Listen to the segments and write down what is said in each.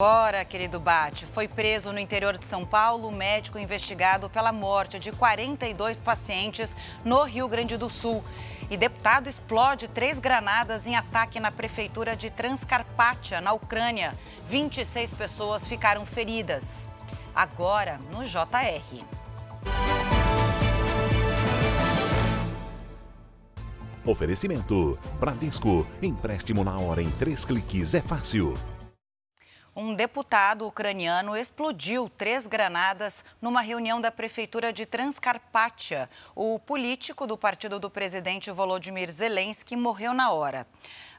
Agora, querido Bate, foi preso no interior de São Paulo o médico investigado pela morte de 42 pacientes no Rio Grande do Sul. E deputado explode três granadas em ataque na prefeitura de Transcarpátia, na Ucrânia. 26 pessoas ficaram feridas. Agora, no JR. Oferecimento: Bradesco. Empréstimo na hora em três cliques é fácil um deputado ucraniano explodiu três granadas numa reunião da prefeitura de Transcarpátia. O político do partido do presidente Volodymyr Zelensky morreu na hora.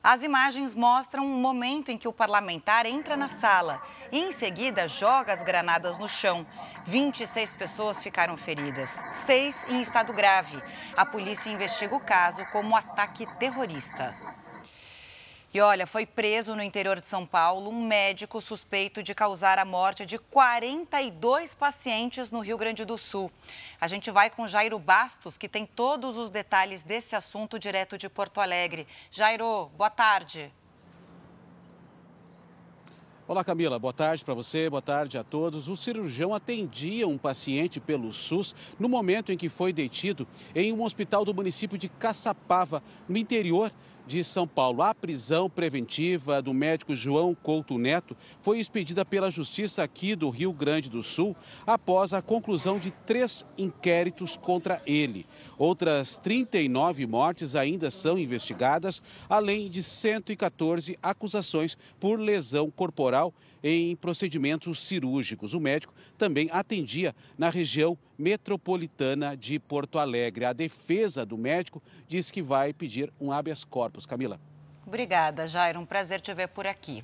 As imagens mostram um momento em que o parlamentar entra na sala e, em seguida, joga as granadas no chão. 26 pessoas ficaram feridas, seis em estado grave. A polícia investiga o caso como ataque terrorista. E olha, foi preso no interior de São Paulo um médico suspeito de causar a morte de 42 pacientes no Rio Grande do Sul. A gente vai com Jairo Bastos, que tem todos os detalhes desse assunto direto de Porto Alegre. Jairo, boa tarde. Olá, Camila. Boa tarde para você, boa tarde a todos. O cirurgião atendia um paciente pelo SUS no momento em que foi detido em um hospital do município de Caçapava, no interior de São Paulo. A prisão preventiva do médico João Couto Neto foi expedida pela Justiça aqui do Rio Grande do Sul após a conclusão de três inquéritos contra ele. Outras 39 mortes ainda são investigadas, além de 114 acusações por lesão corporal em procedimentos cirúrgicos. O médico também atendia na região metropolitana de Porto Alegre. A defesa do médico diz que vai pedir um habeas corpus. Camila. Obrigada, Jairo. Um prazer te ver por aqui.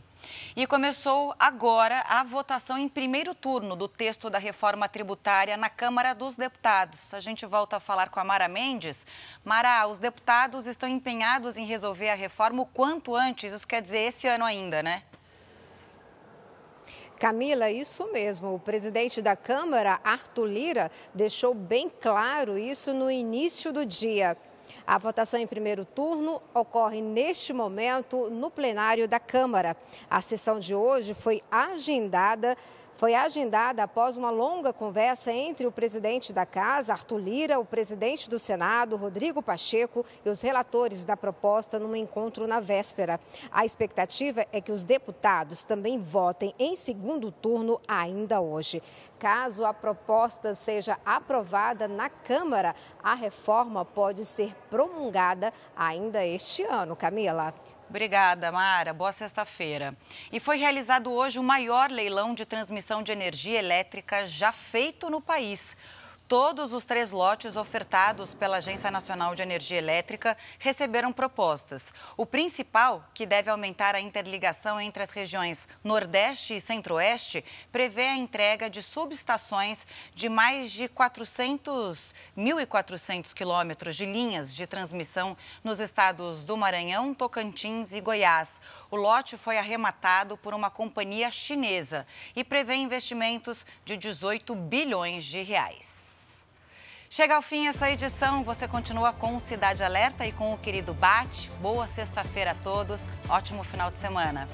E começou agora a votação em primeiro turno do texto da reforma tributária na Câmara dos Deputados. A gente volta a falar com a Mara Mendes. Mara, os deputados estão empenhados em resolver a reforma o quanto antes, isso quer dizer esse ano ainda, né? Camila, isso mesmo. O presidente da Câmara, Arthur Lira, deixou bem claro isso no início do dia. A votação em primeiro turno ocorre neste momento no plenário da Câmara. A sessão de hoje foi agendada foi agendada após uma longa conversa entre o presidente da Casa, Arthur Lira, o presidente do Senado, Rodrigo Pacheco, e os relatores da proposta num encontro na véspera. A expectativa é que os deputados também votem em segundo turno ainda hoje. Caso a proposta seja aprovada na Câmara, a reforma pode ser promulgada ainda este ano. Camila. Obrigada, Mara. Boa sexta-feira. E foi realizado hoje o maior leilão de transmissão de energia elétrica já feito no país. Todos os três lotes ofertados pela Agência Nacional de Energia Elétrica receberam propostas. O principal, que deve aumentar a interligação entre as regiões Nordeste e Centro-Oeste, prevê a entrega de subestações de mais de 400, 1.400 quilômetros de linhas de transmissão nos estados do Maranhão, Tocantins e Goiás. O lote foi arrematado por uma companhia chinesa e prevê investimentos de 18 bilhões de reais. Chega ao fim essa edição. Você continua com Cidade Alerta e com o querido Bate. Boa sexta-feira a todos. Ótimo final de semana.